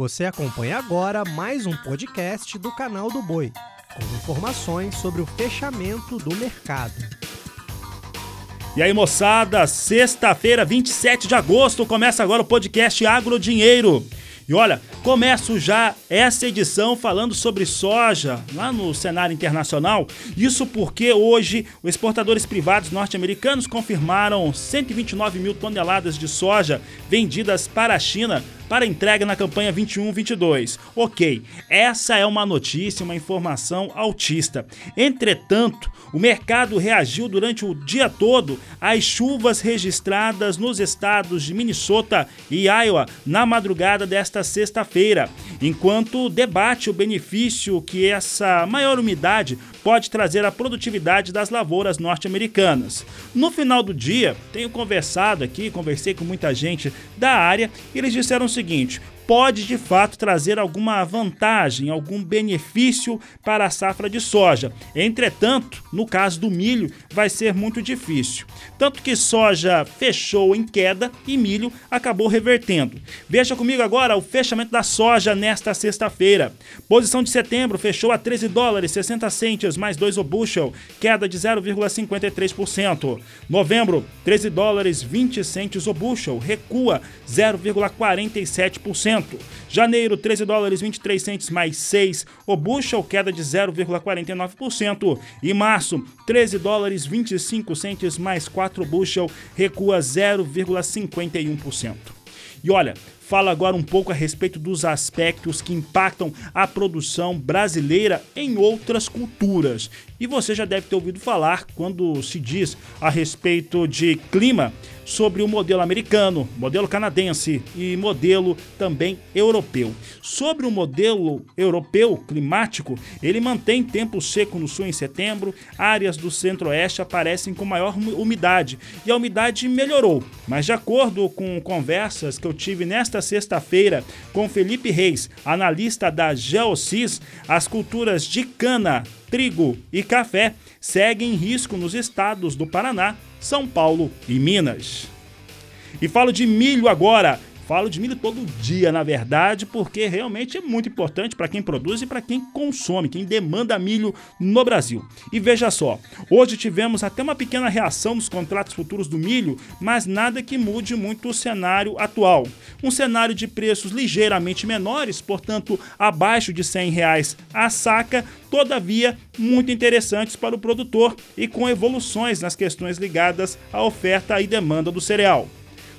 Você acompanha agora mais um podcast do canal do Boi, com informações sobre o fechamento do mercado. E aí, moçada, sexta-feira, 27 de agosto, começa agora o podcast Agro Dinheiro. E olha, começo já essa edição falando sobre soja lá no cenário internacional. Isso porque hoje os exportadores privados norte-americanos confirmaram 129 mil toneladas de soja vendidas para a China para entrega na campanha 21-22. Ok, essa é uma notícia, uma informação altista. Entretanto, o mercado reagiu durante o dia todo às chuvas registradas nos estados de Minnesota e Iowa na madrugada desta sexta-feira, enquanto debate o benefício que essa maior umidade pode trazer à produtividade das lavouras norte-americanas. No final do dia, tenho conversado aqui, conversei com muita gente da área e eles disseram o seguinte: pode de fato trazer alguma vantagem, algum benefício para a safra de soja. Entretanto, no caso do milho, vai ser muito difícil. Tanto que soja fechou em queda e milho acabou revertendo. Veja comigo agora o fechamento da soja nesta sexta-feira. Posição de setembro fechou a 13 dólares 60 centes mais 2 o bushel, queda de 0,53%. Novembro, 13 dólares 20 centes o bushel, recua 0,47%. Janeiro, 13 dólares 23 centes mais 6, o bushel queda de 0,49%. E março, 13 dólares 25 centes mais 4 bushel, recua 0,51%. E olha, fala agora um pouco a respeito dos aspectos que impactam a produção brasileira em outras culturas. E você já deve ter ouvido falar quando se diz a respeito de clima sobre o modelo americano, modelo canadense e modelo também europeu. Sobre o modelo europeu climático, ele mantém tempo seco no sul em setembro, áreas do centro-oeste aparecem com maior umidade e a umidade melhorou. Mas de acordo com conversas que eu tive nesta sexta-feira com Felipe Reis, analista da Geocis, as culturas de cana, trigo e café seguem em risco nos estados do Paraná, São Paulo e Minas. E falo de milho agora. Falo de milho todo dia, na verdade, porque realmente é muito importante para quem produz e para quem consome, quem demanda milho no Brasil. E veja só, hoje tivemos até uma pequena reação nos contratos futuros do milho, mas nada que mude muito o cenário atual. Um cenário de preços ligeiramente menores, portanto abaixo de 100 reais a saca, todavia muito interessantes para o produtor e com evoluções nas questões ligadas à oferta e demanda do cereal.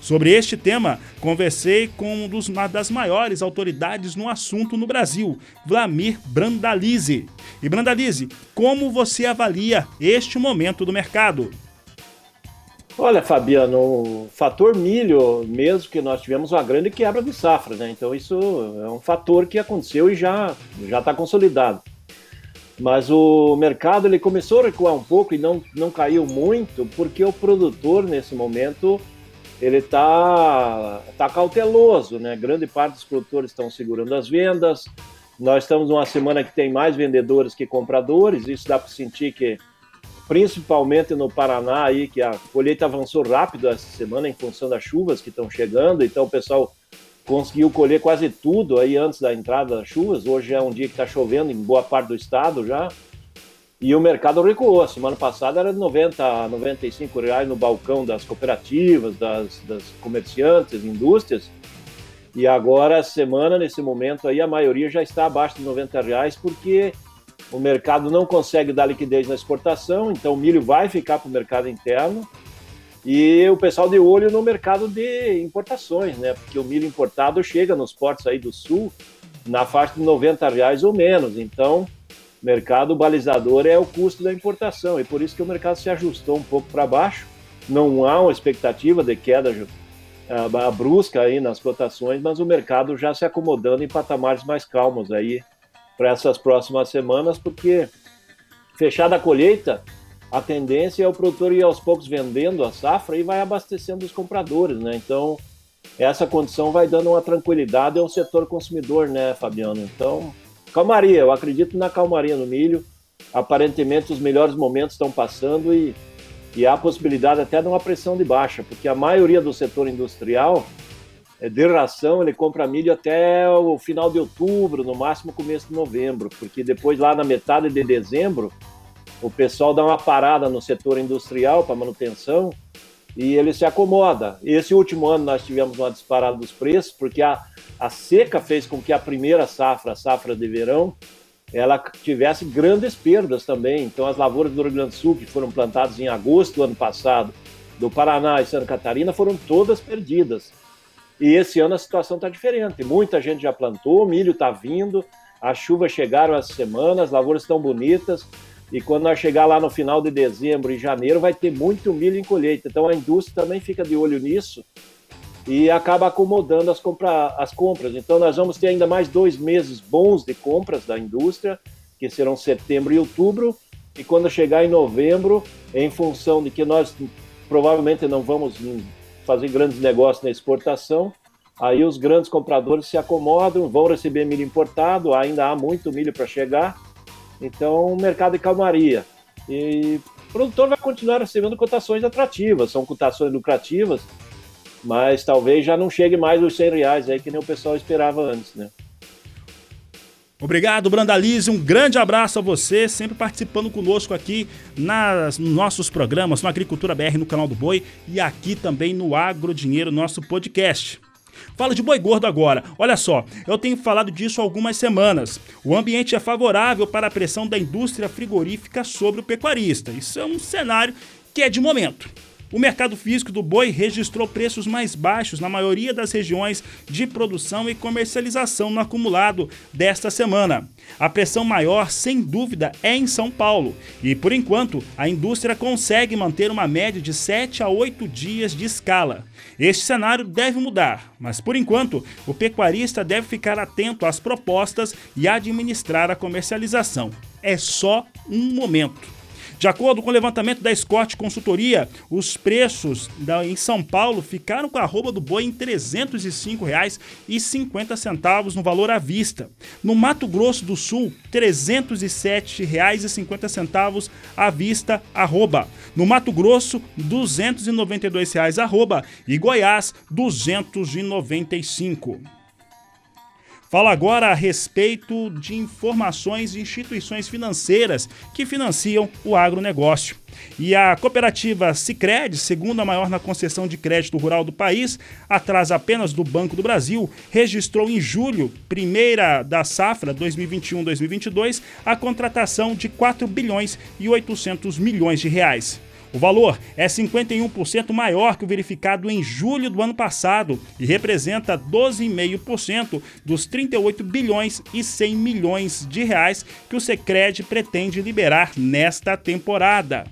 Sobre este tema, conversei com uma das maiores autoridades no assunto no Brasil, Vlamir Brandalize. E Brandalize, como você avalia este momento do mercado? Olha, Fabiano, o fator milho, mesmo que nós tivemos uma grande quebra de safra, né? Então isso é um fator que aconteceu e já já está consolidado. Mas o mercado ele começou a recuar um pouco e não, não caiu muito, porque o produtor nesse momento ele está tá cauteloso, né? Grande parte dos produtores estão segurando as vendas. Nós estamos numa semana que tem mais vendedores que compradores. Isso dá para sentir que, principalmente no Paraná, aí que a colheita avançou rápido essa semana em função das chuvas que estão chegando. Então o pessoal conseguiu colher quase tudo aí antes da entrada das chuvas. Hoje é um dia que está chovendo em boa parte do estado já. E o mercado recuou. Semana passada era de 90 a 95 reais no balcão das cooperativas, das, das comerciantes, indústrias. E agora, semana, nesse momento aí, a maioria já está abaixo de 90 reais, porque o mercado não consegue dar liquidez na exportação, então o milho vai ficar para o mercado interno. E o pessoal de olho no mercado de importações, né? Porque o milho importado chega nos portos aí do sul na faixa de 90 reais ou menos. Então, mercado balizador é o custo da importação, e por isso que o mercado se ajustou um pouco para baixo. Não há uma expectativa de queda uh, brusca aí nas cotações, mas o mercado já se acomodando em patamares mais calmos aí para essas próximas semanas, porque fechada a colheita, a tendência é o produtor ir aos poucos vendendo a safra e vai abastecendo os compradores, né? Então, essa condição vai dando uma tranquilidade ao setor consumidor, né, Fabiano? Então, Calmaria, eu acredito na calmaria no milho. Aparentemente os melhores momentos estão passando e, e há possibilidade até de uma pressão de baixa, porque a maioria do setor industrial é, de ração, ele compra milho até o final de outubro, no máximo começo de novembro, porque depois lá na metade de dezembro, o pessoal dá uma parada no setor industrial para manutenção e ele se acomoda. Esse último ano nós tivemos uma disparada dos preços, porque a, a seca fez com que a primeira safra, a safra de verão, ela tivesse grandes perdas também. Então, as lavouras do Rio Grande do Sul, que foram plantadas em agosto do ano passado, do Paraná e Santa Catarina, foram todas perdidas. E esse ano a situação está diferente. Muita gente já plantou, milho está vindo, as chuvas chegaram essa semana, as lavouras estão bonitas. E quando nós chegar lá no final de dezembro e janeiro, vai ter muito milho em colheita. Então a indústria também fica de olho nisso e acaba acomodando as, compra, as compras. Então nós vamos ter ainda mais dois meses bons de compras da indústria, que serão setembro e outubro. E quando chegar em novembro, em função de que nós provavelmente não vamos fazer grandes negócios na exportação, aí os grandes compradores se acomodam, vão receber milho importado, ainda há muito milho para chegar então, o mercado de calmaria. E o produtor vai continuar recebendo cotações atrativas, são cotações lucrativas, mas talvez já não chegue mais os 100 reais aí que nem o pessoal esperava antes, né? Obrigado, Brandalize. Um grande abraço a você, sempre participando conosco aqui nas, nos nossos programas, no Agricultura BR, no canal do Boi e aqui também no Agro Dinheiro, nosso podcast. Fala de boi gordo agora. Olha só, eu tenho falado disso algumas semanas. O ambiente é favorável para a pressão da indústria frigorífica sobre o pecuarista. Isso é um cenário que é de momento. O mercado físico do boi registrou preços mais baixos na maioria das regiões de produção e comercialização no acumulado desta semana. A pressão maior, sem dúvida, é em São Paulo, e por enquanto a indústria consegue manter uma média de 7 a 8 dias de escala. Este cenário deve mudar, mas por enquanto o pecuarista deve ficar atento às propostas e administrar a comercialização. É só um momento. De acordo com o levantamento da Scott Consultoria, os preços da, em São Paulo ficaram com a arroba do boi em R$ 305,50 no valor à vista. No Mato Grosso do Sul, R$ 307,50 à vista arroba. No Mato Grosso, R$ 292,00 arroba. E Goiás, R$ 295. Fala agora a respeito de informações de instituições financeiras que financiam o agronegócio. E a cooperativa Sicredi, segunda maior na concessão de crédito rural do país, atrás apenas do Banco do Brasil, registrou em julho, primeira da safra 2021-2022, a contratação de 4 bilhões e 800 milhões de reais. O valor é 51% maior que o verificado em julho do ano passado e representa 12,5% dos 38 bilhões e 100 milhões de reais que o Secred pretende liberar nesta temporada.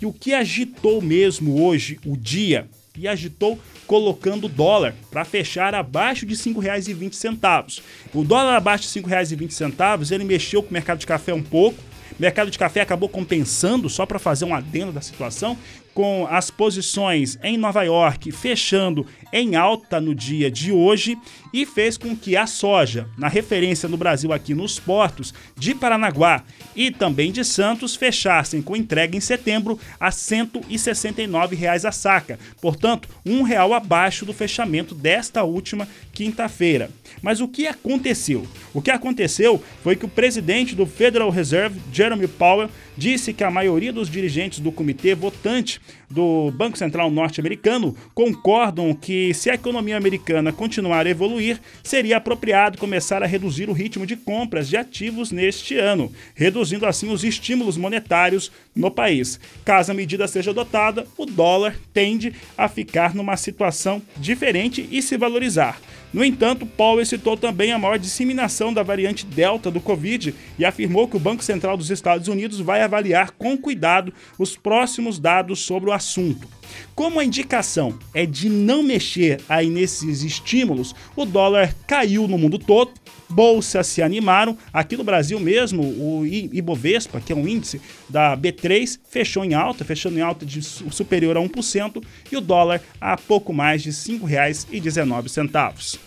E o que agitou mesmo hoje o dia? E agitou colocando o dólar para fechar abaixo de R$ 5,20. O dólar abaixo de R$ 5,20, ele mexeu com o mercado de café um pouco, mercado de café acabou compensando, só para fazer um adendo da situação, com as posições em Nova York fechando em alta no dia de hoje e fez com que a soja, na referência no Brasil aqui nos portos de Paranaguá e também de Santos, fechassem com entrega em setembro a 169 reais a saca, portanto, um real abaixo do fechamento desta última quinta-feira. Mas o que aconteceu? O que aconteceu foi que o presidente do Federal Reserve, Jeremy Powell, disse que a maioria dos dirigentes do comitê votante do Banco Central norte-americano concordam que, se a economia americana continuar a evoluir, seria apropriado começar a reduzir o ritmo de compras de ativos neste ano, reduzindo assim os estímulos monetários no país. Caso a medida seja adotada, o dólar tende a ficar numa situação diferente e se valorizar. No entanto, Powell citou também a maior disseminação da variante Delta do Covid e afirmou que o Banco Central dos Estados Unidos vai avaliar com cuidado os próximos dados sobre o assunto. Como a indicação é de não mexer aí nesses estímulos, o dólar caiu no mundo todo, bolsas se animaram. Aqui no Brasil mesmo, o Ibovespa, que é um índice da B3, fechou em alta, fechando em alta de superior a 1%, e o dólar a pouco mais de R$ 5,19.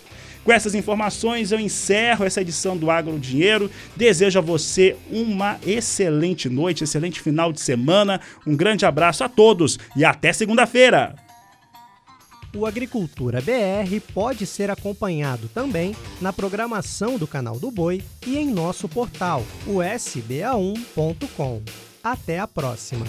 Com essas informações, eu encerro essa edição do Agro Dinheiro. Desejo a você uma excelente noite, excelente final de semana. Um grande abraço a todos e até segunda-feira. O Agricultura BR pode ser acompanhado também na programação do canal do Boi e em nosso portal, o sba1.com. Até a próxima!